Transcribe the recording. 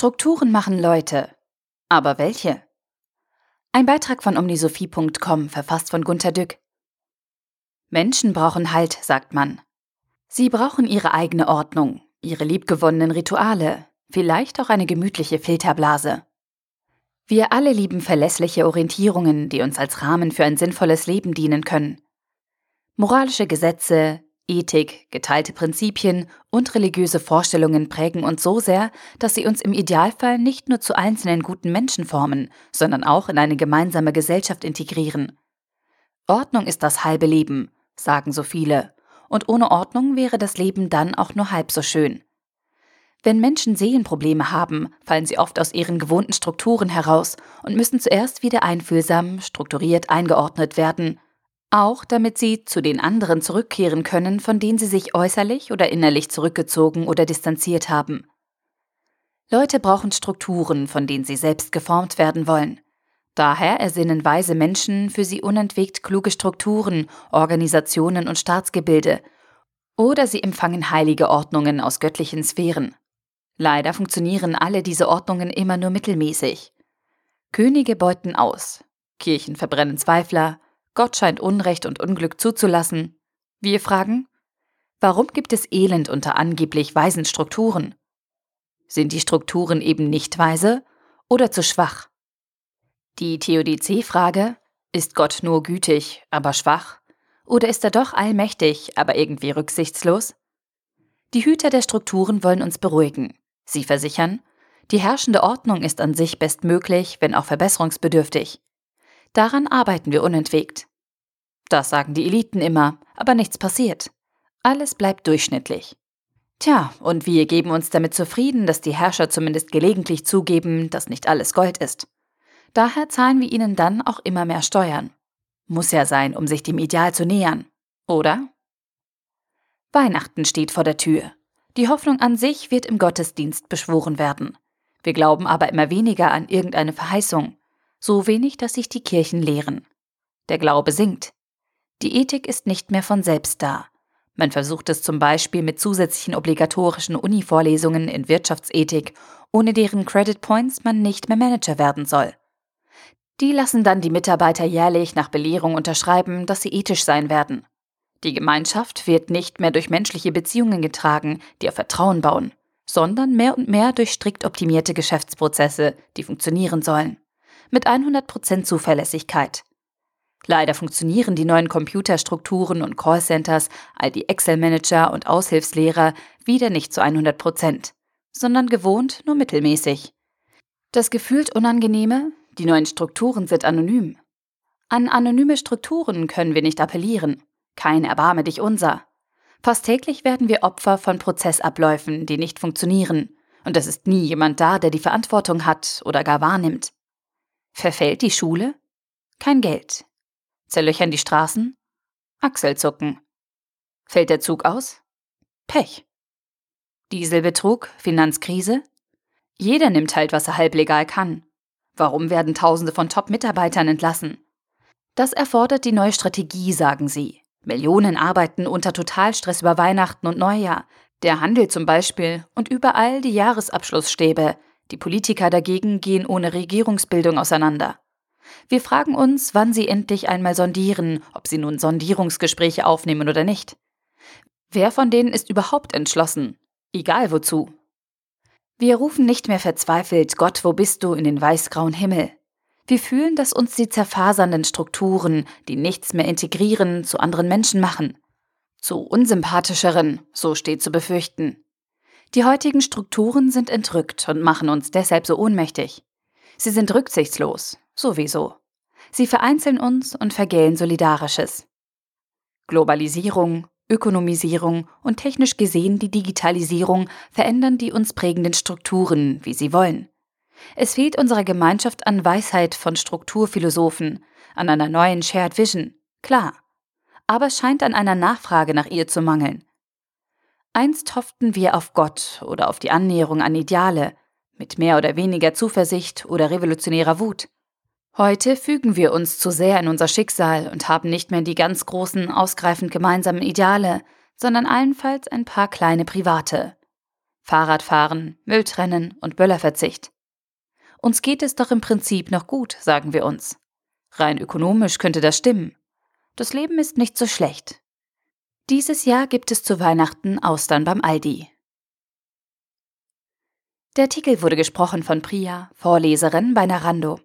Strukturen machen Leute. Aber welche? Ein Beitrag von omnisophie.com, verfasst von Gunter Dück. Menschen brauchen Halt, sagt man. Sie brauchen ihre eigene Ordnung, ihre liebgewonnenen Rituale, vielleicht auch eine gemütliche Filterblase. Wir alle lieben verlässliche Orientierungen, die uns als Rahmen für ein sinnvolles Leben dienen können. Moralische Gesetze, Ethik, geteilte Prinzipien und religiöse Vorstellungen prägen uns so sehr, dass sie uns im Idealfall nicht nur zu einzelnen guten Menschen formen, sondern auch in eine gemeinsame Gesellschaft integrieren. Ordnung ist das halbe Leben, sagen so viele, und ohne Ordnung wäre das Leben dann auch nur halb so schön. Wenn Menschen Seelenprobleme haben, fallen sie oft aus ihren gewohnten Strukturen heraus und müssen zuerst wieder einfühlsam, strukturiert eingeordnet werden, auch damit sie zu den anderen zurückkehren können, von denen sie sich äußerlich oder innerlich zurückgezogen oder distanziert haben. Leute brauchen Strukturen, von denen sie selbst geformt werden wollen. Daher ersinnen weise Menschen für sie unentwegt kluge Strukturen, Organisationen und Staatsgebilde, oder sie empfangen heilige Ordnungen aus göttlichen Sphären. Leider funktionieren alle diese Ordnungen immer nur mittelmäßig. Könige beuten aus, Kirchen verbrennen Zweifler, Gott scheint Unrecht und Unglück zuzulassen. Wir fragen, warum gibt es Elend unter angeblich weisen Strukturen? Sind die Strukturen eben nicht weise oder zu schwach? Die Theodizee-Frage, ist Gott nur gütig, aber schwach? Oder ist er doch allmächtig, aber irgendwie rücksichtslos? Die Hüter der Strukturen wollen uns beruhigen. Sie versichern, die herrschende Ordnung ist an sich bestmöglich, wenn auch verbesserungsbedürftig. Daran arbeiten wir unentwegt. Das sagen die Eliten immer, aber nichts passiert. Alles bleibt durchschnittlich. Tja, und wir geben uns damit zufrieden, dass die Herrscher zumindest gelegentlich zugeben, dass nicht alles Gold ist. Daher zahlen wir ihnen dann auch immer mehr Steuern. Muss ja sein, um sich dem Ideal zu nähern, oder? Weihnachten steht vor der Tür. Die Hoffnung an sich wird im Gottesdienst beschworen werden. Wir glauben aber immer weniger an irgendeine Verheißung, so wenig, dass sich die Kirchen lehren. Der Glaube sinkt. Die Ethik ist nicht mehr von selbst da. Man versucht es zum Beispiel mit zusätzlichen obligatorischen Uni-Vorlesungen in Wirtschaftsethik, ohne deren Credit Points man nicht mehr Manager werden soll. Die lassen dann die Mitarbeiter jährlich nach Belehrung unterschreiben, dass sie ethisch sein werden. Die Gemeinschaft wird nicht mehr durch menschliche Beziehungen getragen, die auf Vertrauen bauen, sondern mehr und mehr durch strikt optimierte Geschäftsprozesse, die funktionieren sollen. Mit 100% Zuverlässigkeit. Leider funktionieren die neuen Computerstrukturen und Callcenters, all die Excel-Manager und Aushilfslehrer wieder nicht zu 100%, sondern gewohnt nur mittelmäßig. Das gefühlt Unangenehme? Die neuen Strukturen sind anonym. An anonyme Strukturen können wir nicht appellieren. Kein Erbarme dich unser. Fast täglich werden wir Opfer von Prozessabläufen, die nicht funktionieren, und es ist nie jemand da, der die Verantwortung hat oder gar wahrnimmt. Verfällt die Schule? Kein Geld. Zerlöchern die Straßen? Achselzucken. Fällt der Zug aus? Pech. Dieselbetrug? Finanzkrise? Jeder nimmt halt, was er halblegal kann. Warum werden Tausende von Top-Mitarbeitern entlassen? Das erfordert die neue Strategie, sagen sie. Millionen arbeiten unter Totalstress über Weihnachten und Neujahr, der Handel zum Beispiel und überall die Jahresabschlussstäbe. Die Politiker dagegen gehen ohne Regierungsbildung auseinander. Wir fragen uns, wann sie endlich einmal sondieren, ob sie nun Sondierungsgespräche aufnehmen oder nicht. Wer von denen ist überhaupt entschlossen? Egal wozu. Wir rufen nicht mehr verzweifelt Gott, wo bist du in den weißgrauen Himmel. Wir fühlen, dass uns die zerfasernden Strukturen, die nichts mehr integrieren, zu anderen Menschen machen. Zu unsympathischeren, so steht zu befürchten. Die heutigen Strukturen sind entrückt und machen uns deshalb so ohnmächtig. Sie sind rücksichtslos, sowieso. Sie vereinzeln uns und vergällen Solidarisches. Globalisierung, Ökonomisierung und technisch gesehen die Digitalisierung verändern die uns prägenden Strukturen, wie sie wollen. Es fehlt unserer Gemeinschaft an Weisheit von Strukturphilosophen, an einer neuen Shared Vision, klar. Aber es scheint an einer Nachfrage nach ihr zu mangeln. Einst hofften wir auf Gott oder auf die Annäherung an Ideale, mit mehr oder weniger Zuversicht oder revolutionärer Wut. Heute fügen wir uns zu sehr in unser Schicksal und haben nicht mehr die ganz großen, ausgreifend gemeinsamen Ideale, sondern allenfalls ein paar kleine private. Fahrradfahren, Müll trennen und Böllerverzicht. Uns geht es doch im Prinzip noch gut, sagen wir uns. Rein ökonomisch könnte das stimmen. Das Leben ist nicht so schlecht. Dieses Jahr gibt es zu Weihnachten Austern beim Aldi. Der Artikel wurde gesprochen von Priya, Vorleserin bei Narando.